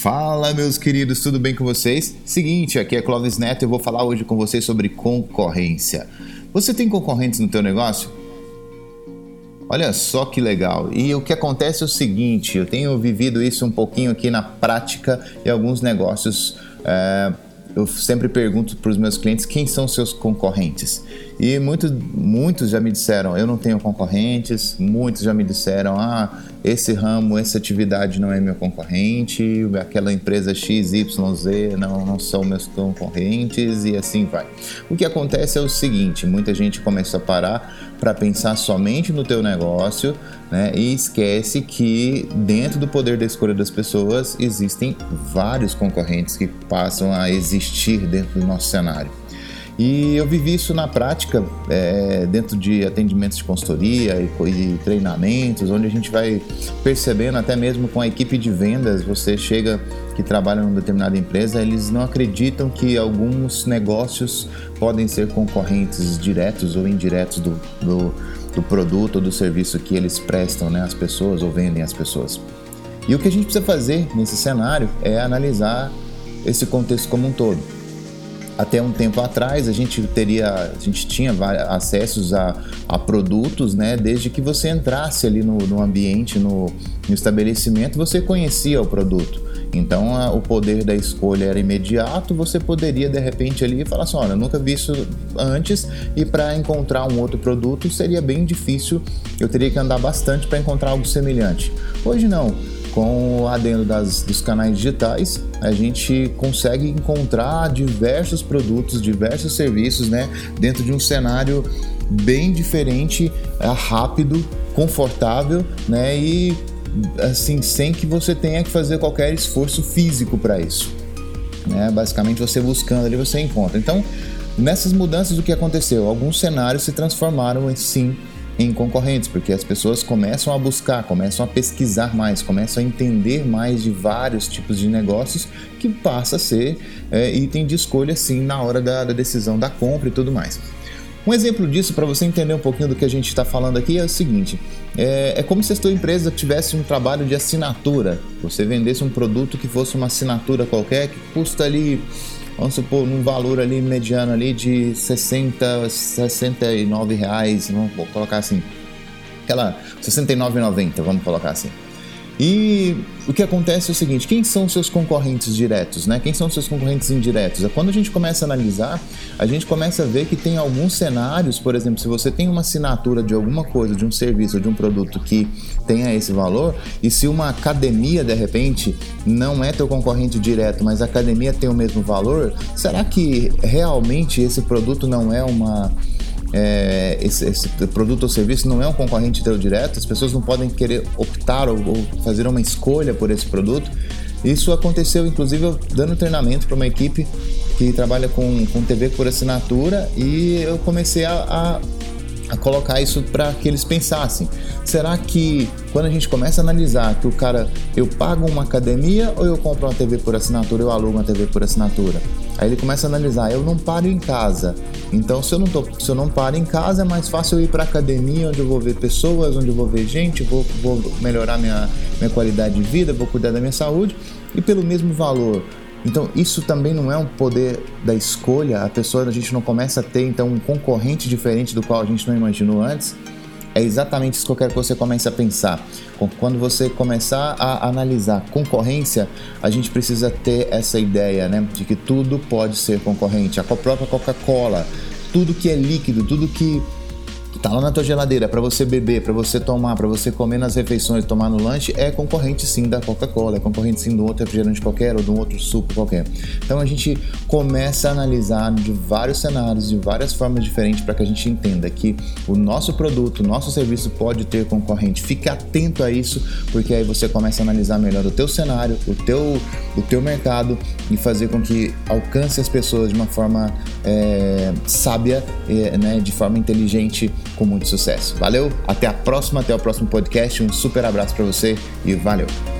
Fala, meus queridos, tudo bem com vocês? Seguinte, aqui é Clóvis Neto e eu vou falar hoje com vocês sobre concorrência. Você tem concorrentes no teu negócio? Olha só que legal. E o que acontece é o seguinte, eu tenho vivido isso um pouquinho aqui na prática e alguns negócios. É, eu sempre pergunto para os meus clientes quem são seus concorrentes. E muitos, muitos já me disseram, eu não tenho concorrentes, muitos já me disseram, ah, esse ramo, essa atividade não é meu concorrente, aquela empresa XYZ não, não são meus concorrentes e assim vai. O que acontece é o seguinte, muita gente começa a parar para pensar somente no teu negócio né, e esquece que dentro do poder da escolha das pessoas existem vários concorrentes que passam a existir dentro do nosso cenário. E eu vivi isso na prática, é, dentro de atendimentos de consultoria e, e, treinamentos, onde a gente vai percebendo, até mesmo com a equipe de vendas, você chega que trabalha numa determinada empresa, eles não acreditam que alguns negócios podem ser concorrentes diretos ou indiretos do, do, do produto ou do serviço que eles prestam né, às pessoas ou vendem às pessoas. E o que a gente precisa fazer nesse cenário é analisar esse contexto como um todo até um tempo atrás a gente teria, a gente tinha acessos a, a produtos, né? Desde que você entrasse ali no, no ambiente, no, no, estabelecimento, você conhecia o produto. Então a, o poder da escolha era imediato, você poderia de repente ali falar assim, olha, nunca vi isso antes e para encontrar um outro produto seria bem difícil, eu teria que andar bastante para encontrar algo semelhante. Hoje não com o adendo das, dos canais digitais, a gente consegue encontrar diversos produtos, diversos serviços, né, dentro de um cenário bem diferente, é, rápido, confortável, né, e assim sem que você tenha que fazer qualquer esforço físico para isso. Né? Basicamente, você buscando ali você encontra. Então, nessas mudanças, o que aconteceu? Alguns cenários se transformaram sim em concorrentes, porque as pessoas começam a buscar, começam a pesquisar mais, começam a entender mais de vários tipos de negócios que passa a ser é, item de escolha sim na hora da, da decisão da compra e tudo mais. Um exemplo disso, para você entender um pouquinho do que a gente está falando aqui, é o seguinte: é, é, como se a sua empresa tivesse um trabalho de assinatura. Você vendesse um produto que fosse uma assinatura qualquer que custa ali vamos supor, num valor ali mediano ali de 60, 69 reais, vamos colocar assim, aquela 69,90, vamos colocar assim. E o que acontece é o seguinte: quem são seus concorrentes diretos, né? Quem são seus concorrentes indiretos? É quando a gente começa a analisar, a gente começa a ver que tem alguns cenários, por exemplo, se você tem uma assinatura de alguma coisa, de um serviço de um produto que tenha esse valor, e se uma academia de repente não é teu concorrente direto, mas a academia tem o mesmo valor, será que realmente esse produto não é uma é, esse, esse, produto ou serviço não é um concorrente teu direto, as pessoas não podem querer optar ou, ou fazer uma escolha por esse produto. Isso aconteceu, inclusive, eu dando treinamento para uma equipe que trabalha com, com TV por assinatura e eu comecei a, a a colocar isso para que eles pensassem. Será que quando a gente começa a analisar que o cara, eu pago uma academia ou eu compro uma TV por assinatura, eu alugo uma TV por assinatura? Aí ele começa a analisar, eu não paro em casa. Então, se eu não, tô, se eu não paro em casa, é mais fácil eu ir para academia, onde eu vou ver pessoas, onde eu vou ver gente, vou, vou melhorar minha, minha qualidade de vida, vou cuidar da minha saúde. E pelo mesmo valor, então, isso também não é um poder da escolha, a pessoa, a gente não começa a ter então um concorrente diferente do qual a gente não imaginou antes. É exatamente isso que eu quero que você comece a pensar. Quando você começar a analisar concorrência, a gente precisa ter essa ideia, né, de que tudo pode ser concorrente. A própria Coca-Cola, tudo que é líquido, tudo que tá lá na tua geladeira para você beber, para você tomar, para você comer nas refeições, tomar no lanche, é concorrente sim da Coca-Cola, é concorrente sim de um outro refrigerante qualquer ou de um outro suco qualquer. Então a gente começa a analisar de vários cenários, de várias formas diferentes para que a gente entenda que o nosso produto, o nosso serviço pode ter concorrente. Fique atento a isso, porque aí você começa a analisar melhor o teu cenário, o teu, o teu mercado e fazer com que alcance as pessoas de uma forma é, sábia, é, né, de forma inteligente com muito sucesso. Valeu, até a próxima, até o próximo podcast. Um super abraço para você e valeu.